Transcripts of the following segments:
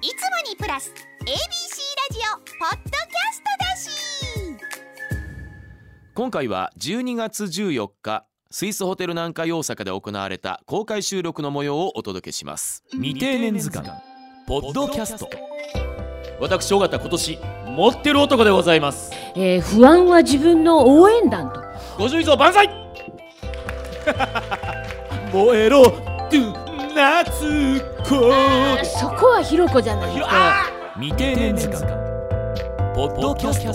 いつもにプラス ABC ラジオポッドキャストだし。今回は12月14日スイスホテル南海大阪で行われた公開収録の模様をお届けします。未定年図鑑。ポッドキャスト。私尾形今年持ってる男でございます。えー不安は自分の応援団と。ご注意ぞ万歳。燃えろトゥ夏子あそこはひろこじゃないと。未定年図鑑ポッドキャスト。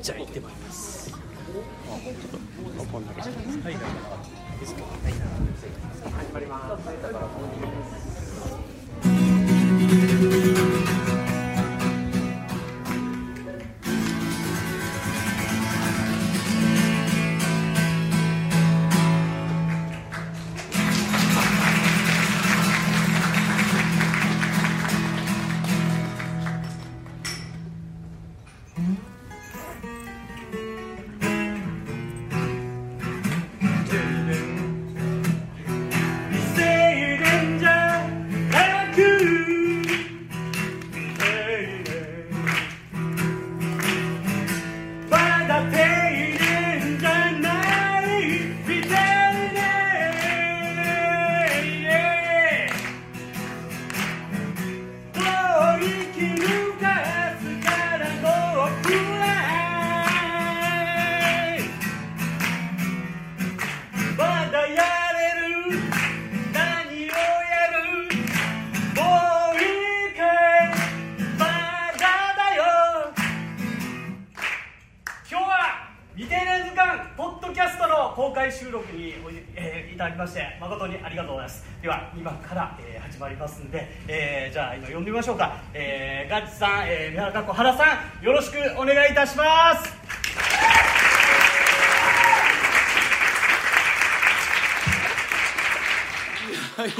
じゃあ行ってまいります。せ収録におい,、えーいただきまして誠にありがとうございます。では今から、えー始まりますんで、えーじゃあ今呼んでみましょうか、えー、ガッチさん、えー、三原かっこ原さんよろしくお願いいたします。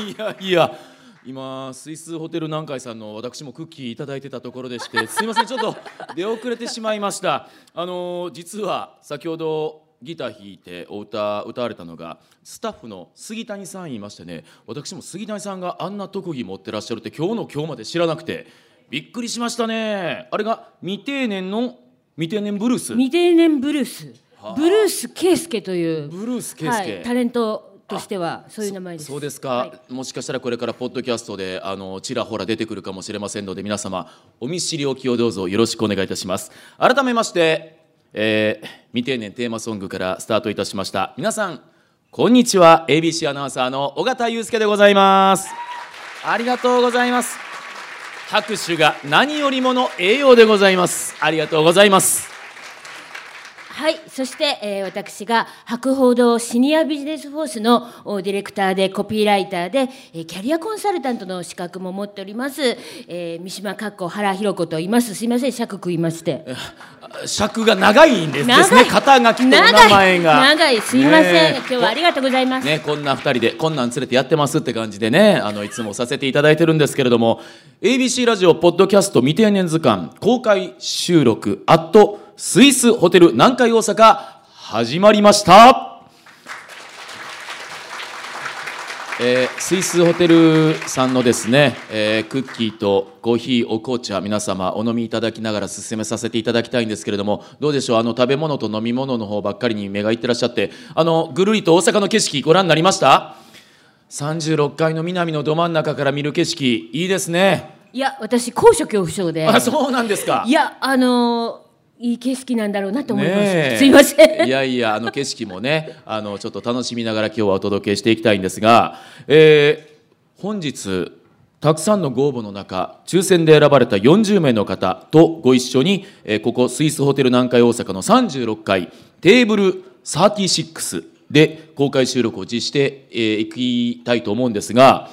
いやいや今スイスホテル南海さんの私もクッキーいただいてたところでしてすいませんちょっと出遅れてしまいました。あの実は先ほどギター弾いてお歌歌われたのがスタッフの杉谷さん言いましてね私も杉谷さんがあんな特技持ってらっしゃるって今日の今日まで知らなくてびっくりしましたね。あれが未定年の未定年ブルース？未定年ブルース。はあ。ブルース圭介というブルース圭は介い、タレントとしてはそういう名前です。そうですか、はい。もしかしたらこれからポッドキャストであのちらほら出てくるかもしれませんので皆様お見知りおきをどうぞよろしくお願いいたします。改めまして、えー未定年テーマソングからスタートいたしました。皆さんこんにちは。ABC アナウンサーの尾形祐介でございます。ありがとうございます。拍手が何よりもの栄養でございます。ありがとうございます。はい、そして、えー私が博報堂シニアビジネスフォースのおディレクターでコピーライターで、えーキャリアコンサルタントの資格も持っております、えー三島かっこ原ひろ子と言います。すいません尺食いまして。尺が長いんですですね。肩書きとお名前が。長い。長い。すいません、ねえ。今日はありがとうございます、ね、こんな2人でこんなん連れてやってますって感じでね。あのいつもさせていただいてるんですけれども。ABC ラジオポッドキャスト未定年図鑑公開収録。アットスイスホテル南海大阪始まりました、えースイスホテルさんのですね、えークッキーとコーヒーお紅茶皆様お飲みいただきながら進めさせていただきたいんですけれどもどうでしょう？あの食べ物と飲み物の方ばっかりに目がいってらっしゃってあのぐるりと大阪の景色ご覧になりました？36階の南のど真ん中から見る景色いいですね。いや私高所恐怖症で。あそうなんですか。いやあのーいい景色なんだろうなと思います、すいません。いやいやあの景色もね あのちょっと楽しみながら今日はお届けしていきたいんですが、えー本日たくさんのご応募の中抽選で選ばれた40名の方とご一緒に、えーここスイスホテル南海大阪の36階テーブル36で公開収録を実施してえーいきたいと思うんですが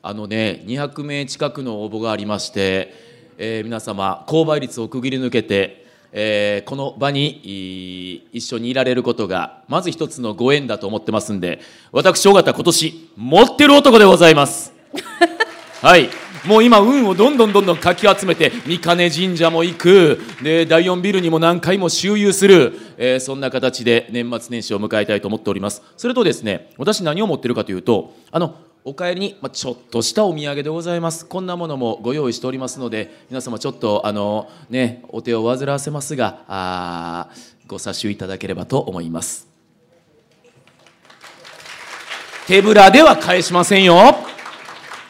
あのね200名近くの応募がありまして、えー皆様購買率を区切り抜けてえーこの場に一緒にいられることがまず一つのご縁だと思ってますんで私尾形今年持ってる男でございます。はい。もう今運をどんどんどんどんかき集めて三金神社も行く。で第4ビルにも何回も周遊する、えーそんな形で年末年始を迎えたいと思っております。それとですね私何を持ってるかというとあのお帰りに、まあ、ちょっとしたお土産でございます。こんなものもご用意しておりますので皆様ちょっとあのねお手を煩わせますがあご差しいただければと思います。手ぶらでは返しませんよ。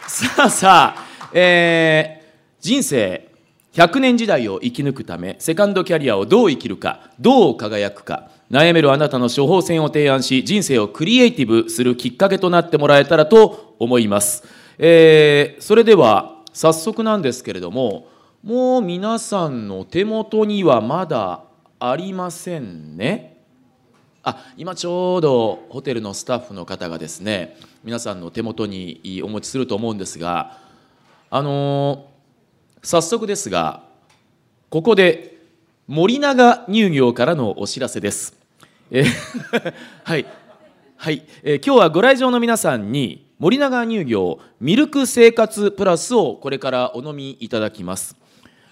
さあさあ、えー人生100年時代を生き抜くためセカンドキャリアをどう生きるかどう輝くか悩めるあなたの処方箋を提案し人生をクリエイティブするきっかけとなってもらえたらと思います、えーそれでは早速なんですけれどももう皆さんの手元にはまだありませんね。あ今ちょうどホテルのスタッフの方がですね皆さんの手元にお持ちすると思うんですがあのー早速ですがここで森永乳業からのお知らせです。えー はい、はいえー今日はご来場の皆さんに森永乳業ミルク生活プラスをこれからお飲みいただきます。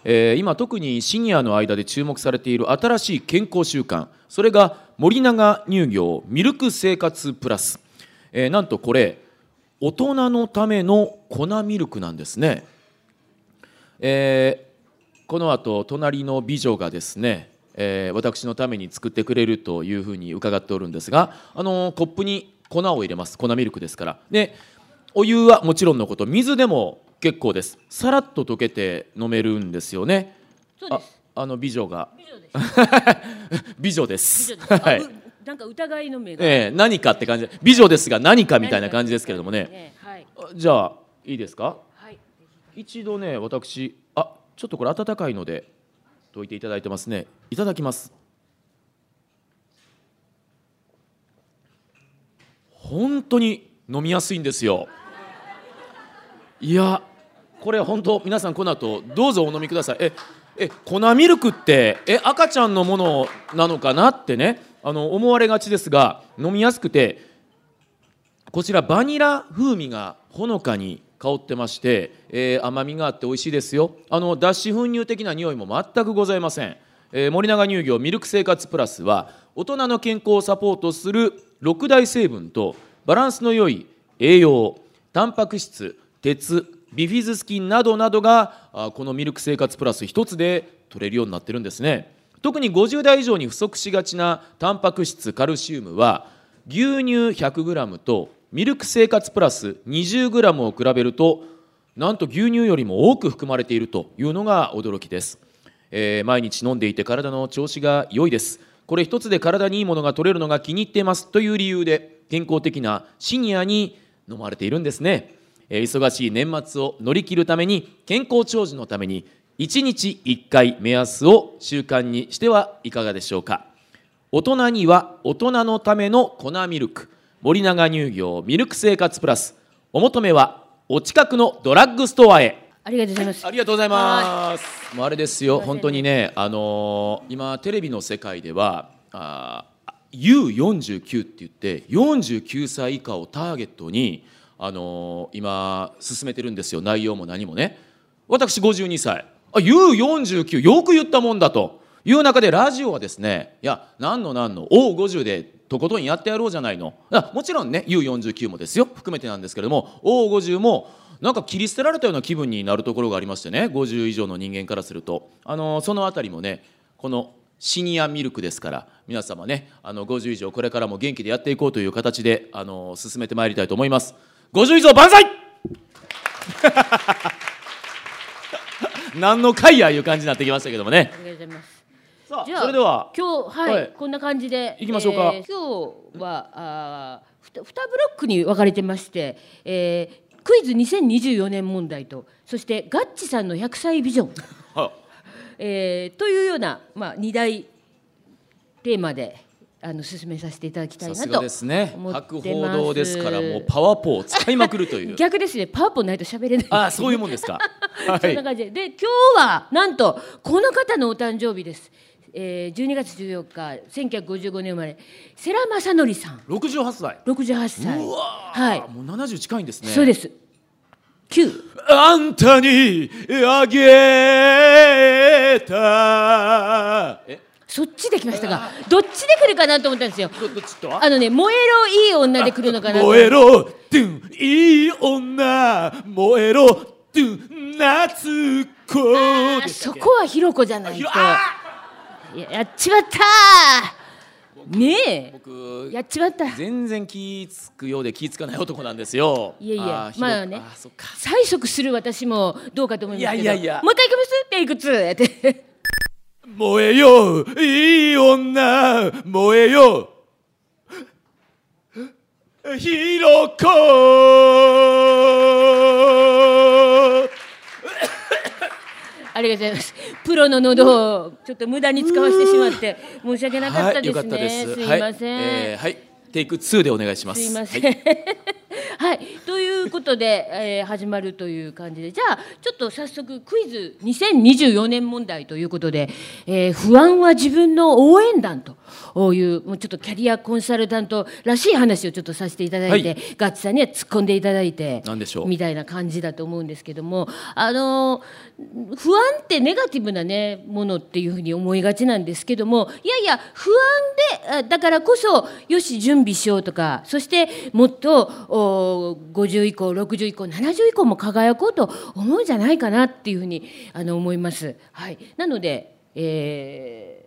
えー今特にシニアの間で注目されている新しい健康習慣それが森永乳業ミルク生活プラス、えーなんとこれ大人のための粉ミルクなんですね。えーこの後隣の美女がですね、えー私のために作ってくれるというふうに伺っておるんですが、あのーコップに粉を入れます。粉ミルクですから。でお湯はもちろんのこと水でも結構です。さらっと溶けて飲めるんですよね。そうです。ああの美女が。美女です。はい。なんか疑いの目が、えー何かって感じ。で美女ですが何かみたいな感じですけれどもね。はい。じゃあいいですか？はい一度ね私あちょっとこれ温かいので溶いていただいてますね。いただきます。本当に飲みやすいんですよ。いやこれ本当皆さんこの後どうぞお飲みください。ええ粉ミルクってえ赤ちゃんのものなのかなってねあの思われがちですが飲みやすくてこちらバニラ風味がほのかに香ってまして、えー甘みがあって美味しいですよ。あの脱脂粉乳的な匂いも全くございません、えー森永乳業ミルク生活プラスは大人の健康をサポートする6大成分とバランスの良い栄養タンパク質鉄ビフィズス菌などなどがあこのミルク生活プラス一つで取れるようになってるんですね。特に50代以上に不足しがちなタンパク質カルシウムは牛乳 100g とミルク生活プラス 20g を比べるとなんと牛乳よりも多く含まれているというのが驚きです、えー毎日飲んでいて体の調子が良いです。これ一つで体にいいものが取れるのが気に入っていますという理由で健康的なシニアに飲まれているんですね、えー忙しい年末を乗り切るために健康長寿のために1日1回目安を習慣にしてはいかがでしょうか。大人には大人のための粉ミルク。森永乳業ミルク生活プラスお求めはお近くのドラッグストアへありがとうございますありがとうございます。もうあれですよ、本当にね、あのー今テレビの世界ではあー U49 って言って49歳以下をターゲットにあのー今進めてるんですよ。内容も何もね。私52歳。あ U49 よく言ったもんだという中でラジオはですね、いや何の何の O50 でとことんやってやろうじゃないの。あもちろんね U49 もですよ。含めてなんですけれども O50 もなんか切り捨てられたような気分になるところがありましてね50以上の人間からすると。あのそのあたりもねこのシニアミルクですから皆様ねあの50以上これからも元気でやっていこうという形であの進めてまいりたいと思います。50以上万歳! 何の会やいう感じになってきましたけどもね。さあじゃあそれでは。今日はい、はい。こんな感じで行きましょうか。えー今日はあーふた2ブロックに分かれてまして、えークイズ2024年問題とそしてガッチさんの100歳ビジョン、は えーというような、まあ、2大テーマであの進めさせていただきたいなとさすがですね。思ってます。博報堂ですからもうパワーポを使いまくるという。逆ですね。パワポないと喋れない。あそういうもんですか。はそんない感じで。で今日はなんとこの方のお誕生日です、えー、12月14日1955年生まれ世良正則さん。68歳。68歳。うわー。はい。もう70近いんですね。そうです。9あんたにあげた。え？そっちで来ましたがどっちで来るかなと思ったんですよ。どどっちとあのね燃えろいい女で来るのかなと。燃えろドゥンいい女。燃えろトゥ夏子あそこはひろこじゃないと。あいややっちまった。ねえ。僕やっちまった。全然気つくようで気つかない男なんですよ。いやいやまあね。催促する私もどうかと思います。けどいやいや。いやもう一回いきますテイク2やって。燃えよいい女。燃えよひろこありがとうございます。プロの喉をちょっと無駄に使わせてしまって申し訳なかったですね、はい、よかったです。すいません、はい、えーはい、テイク2でお願いします。すいません。は はい。い、ということで、えー始まるという感じで。じゃあちょっと早速クイズ。2024年問題ということで、えー不安は自分の応援団というもうちょっとキャリアコンサルタントらしい話をちょっとさせていただいて、はい。ガッツさんには突っ込んでいただいて何でしょう？みたいな感じだと思うんですけどもあの不安ってネガティブなねものっていうふうに思いがちなんですけどもいやいや不安であだからこそよし準備しようとかそしてもっとお50以降60以降70以降も輝こうと思うんじゃないかなっていうふうにあの思います。はい、なので、えー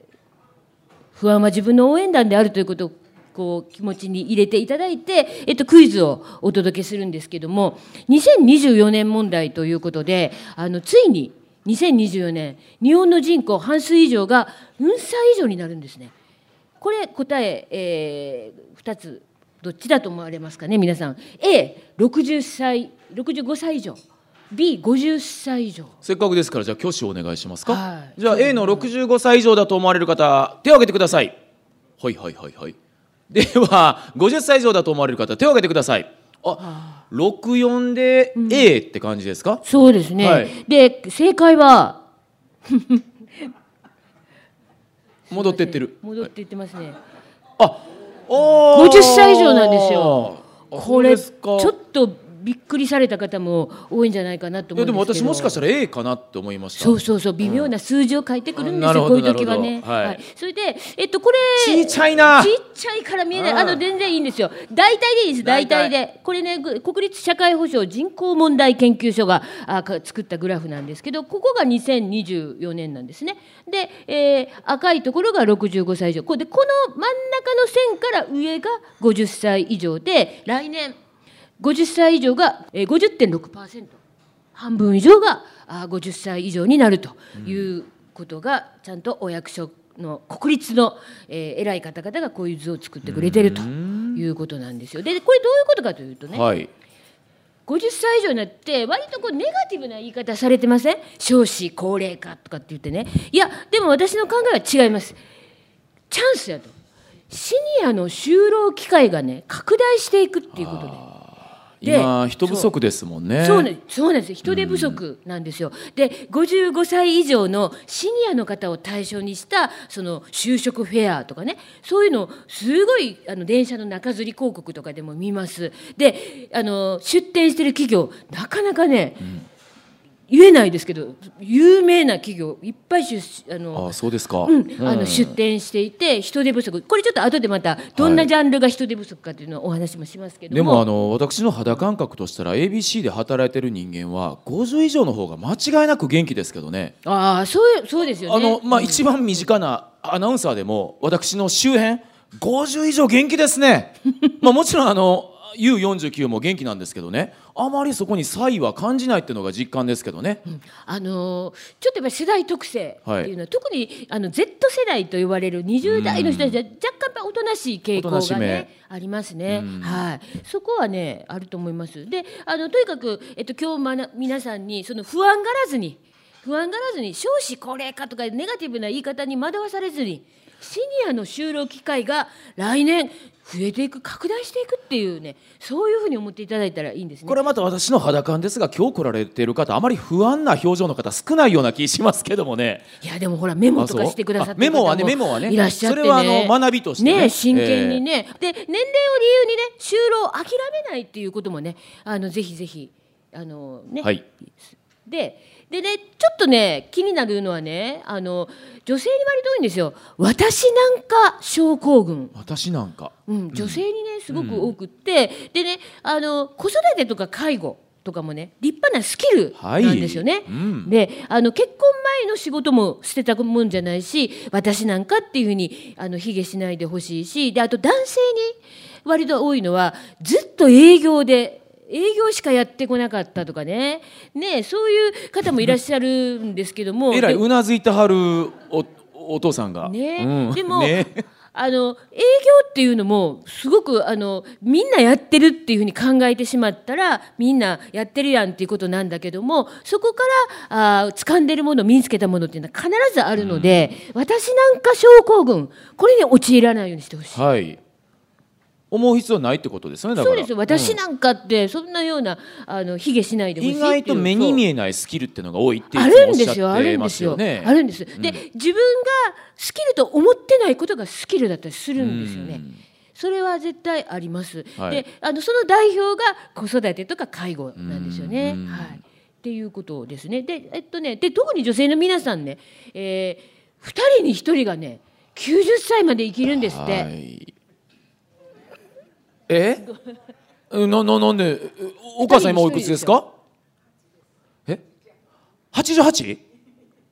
不安は自分の応援団であるということをこう気持ちに入れていただいて、えっと、クイズをお届けするんですけども2024年問題ということであのついに2024年日本の人口半数以上が4歳以上になるんですね。これ答ええー、2つどっちだと思われますかね皆さん。A60 歳65歳以上。B50 歳以上。せっかくですからじゃあ挙手お願いしますか、はい。じゃあ A の65歳以上だと思われる方手を挙げてください。はいはいはいはい。では50歳以上だと思われる方手を挙げてください。あ64で A って感じですか、そうですね、はい。で正解は 戻ってってる。戻っていってますね、あおー50歳以上なんですよ。あこれちょっとびっくりされた方も多いんじゃないかなと思うんですけど。も私もしかしたら A かなって思いました。そうそうそう微妙な数字を書いてくるんですよ、うんこういう時はね、なるほどはい。それでえっとこれちっちゃいな。ちっちゃいから見えない。うん。あの全然いいんですよ。大体でいいです。大大体体でこれねぐ国立社会保障人口問題研究所があか作ったグラフなんですけどここが2024年なんですね。で、えー赤いところが65歳以上。これでこの真ん中の線から上が50歳以上で来年50歳以上がえー50.6%半分以上があー50歳以上になるということがちゃんとお役所の国立の、えー偉い方々がこういう図を作ってくれてるということなんですよ。でこれどういうことかというとね、はい。50歳以上になって割とこうネガティブな言い方されてません？少子高齢化とかって言ってね。いやでも私の考えは違います。チャンスやと。シニアの就労機会がね拡大していくっていうことで。で今人不足ですもんね。そうなんそうなんです。人手不足なんですよ。で55歳以上のシニアの方を対象にしたその就職フェアとかね。そういうのをすごいあの電車の中吊り広告とかでも見ます。であの出店してる企業なかなかね、言えないですけど有名な企業いっぱい出あのあそうですか、うん、あうん。の出店していて人手不足。これちょっと後でまたどんなジャンルが人手不足かというのをお話もしますけども。でもあの私の肌感覚としたら ABC で働いてる人間は50以上の方が間違いなく元気ですけどね。ああそうそうですよね。あのまあうん。一番身近なアナウンサーでも私の周辺50以上元気ですね。まあもちろんあの U49 も元気なんですけどね。あまりそこに差異は感じないっていうのが実感ですけどね、あのーちょっとやっぱり世代特性っていうのは、は特にあの Z 世代と言われる20代の人たちは若干やっぱおとなしい傾向がねありますね、うん。はい、そこはねあると思います。であのとにかく、えっと、今日まな皆さんにその不安がらずに不安がらずに少子高齢化とかネガティブな言い方に惑わされずにシニアの就労機会が来年増えていく拡大していくっていうねそういうふうに思っていただいたらいいんですね。これはまた私の肌感ですが今日来られている方あまり不安な表情の方少ないような気しますけどもね。いやでもほらメモとかしてくださってあメモはねメモはね。いらっしゃってね。それはあの学びとしてね。真剣にね、で年齢を理由にね就労を諦めないっていうこともねあのぜひぜひあのね、はい。ででねちょっとね気になるのはねあの女性に割と多いんですよ私なんか症候群。私なんかうん、女性にねすごく多くって、でねあの子育てとか介護とかもね立派なスキルなんですよね。はいうんであの結婚前の仕事も捨てたもんじゃないし私なんかっていうふうにあの卑下しないでほしいしであと男性に割と多いのはずっと営業で。営業しかやってこなかったとかね。ねそういう方もいらっしゃるんですけども。えらいうでなずいてはるおお父さんが。ねうん。でも、ねあの営業っていうのもすごくあのみんなやってるっていうふうに考えてしまったらみんなやってるやんっていうことなんだけどもそこからあー掴んでるもの身につけたものっていうのは必ずあるので、私なんか症候群これに陥らないようにしてほしい。はい思う必要ないってことですよねだからそうですよ私なんかってそんなようなあの卑下しないでほしいいう外と目に見えないスキルっていうのが多いっていあうつもるんですよ、あるんですすよ。あるんです。で、自分がスキルと思ってないことがスキルだったりするんですよね。それは絶対あります。はいで、あのその代表が子育てとか介護なんですよね。うんはい。っていうことですね。で、えっとね、で特に女性の皆さんね、えー、2人に1人がね、90歳まで生きるんですって。はいえ？えなななんで？えお母さん今おいくつですか？え？88? い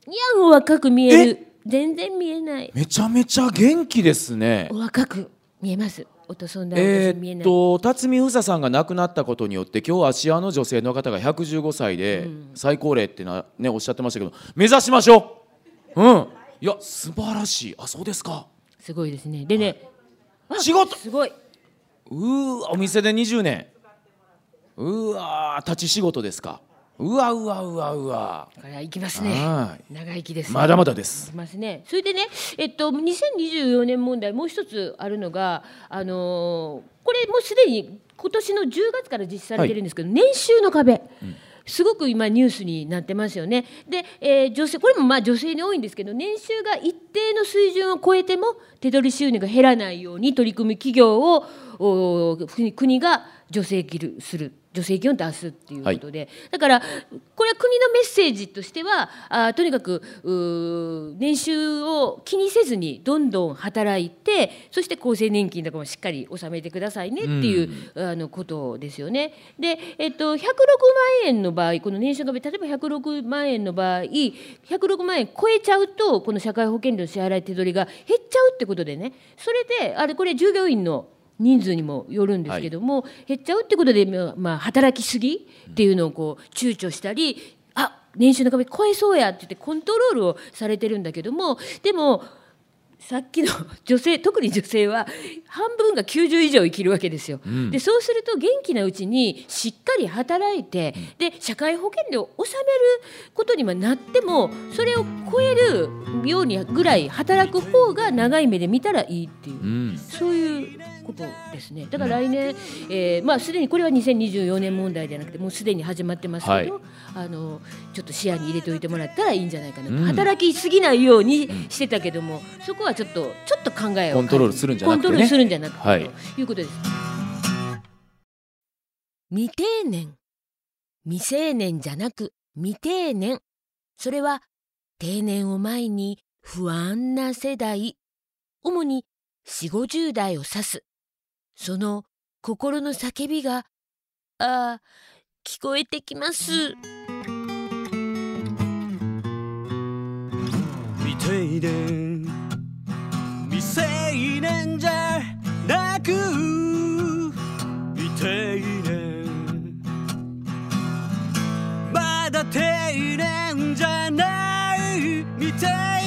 や、お若く見える。全然見えない。めちゃめちゃ元気ですね。お若く見えます。え私見えない。ーっと辰巳ふささんが亡くなったことによって今日芦屋の女性の方が115歳で最高齢ってな、ね、おっしゃってましたけど目指しましょう。うん。いや素晴らしい。あそうですか。すごいですね。でね、あ仕事。すごい。うーわお店で20年うわー立ち仕事ですかうわうわうわうわこれは行きますねは。長生きです。まだまだですますね。それでね、えっと2024年問題もう一つあるのが、あのーこれもうすでに今年の10月から実施されてるんですけど、年収の壁。すごく今ニュースになってますよね。で、えー女性これもまあ女性に多いんですけど年収が一定の水準を超えても手取り収入が減らないように取り組む企業をお国国が助成金する助成金を出すっていうことで、だからこれは国のメッセージとしてはあとにかく年収を気にせずにどんどん働いてそして厚生年金とかもしっかり納めてくださいねっていう、あのことですよね。で、えっと、106万円の場合この年収が例えば106万円の場合106万円超えちゃうとこの社会保険料の支払い手取りが減っちゃうってことでね。それであれこれ従業員の人数にもよるんですけども、減っちゃうってことで、まあまあ、働きすぎっていうのをこう躊躇したりあ年収の壁超えそうやって言ってコントロールをされてるんだけどもでもさっきの 女性特に女性は半分が90以上生きるわけですよ。でそうすると元気なうちにしっかり働いてで社会保険料を納めることにはなってもそれを超えるようにぐらい働く方が長い目で見たらいいっていう。うんそういうことですね。だから来年、えーまあすでにこれは2024年問題じゃなくてもうすでに始まってますけど、はい。あのちょっと視野に入れておいてもらったらいいんじゃないかなと、うん。働きすぎないようにしてたけども、そこはちょっとちょっと考えをコントロールするんじゃなくてね。コントロールするんじゃなくて、はい。ということです。未定年。未成年じゃなく未定年。それは定年を前に不安な世代。主に4 5 0代を指すその心の叫びがああ聞こえてきます。未定年未成年じゃなく未定年まだ定年じゃない。未定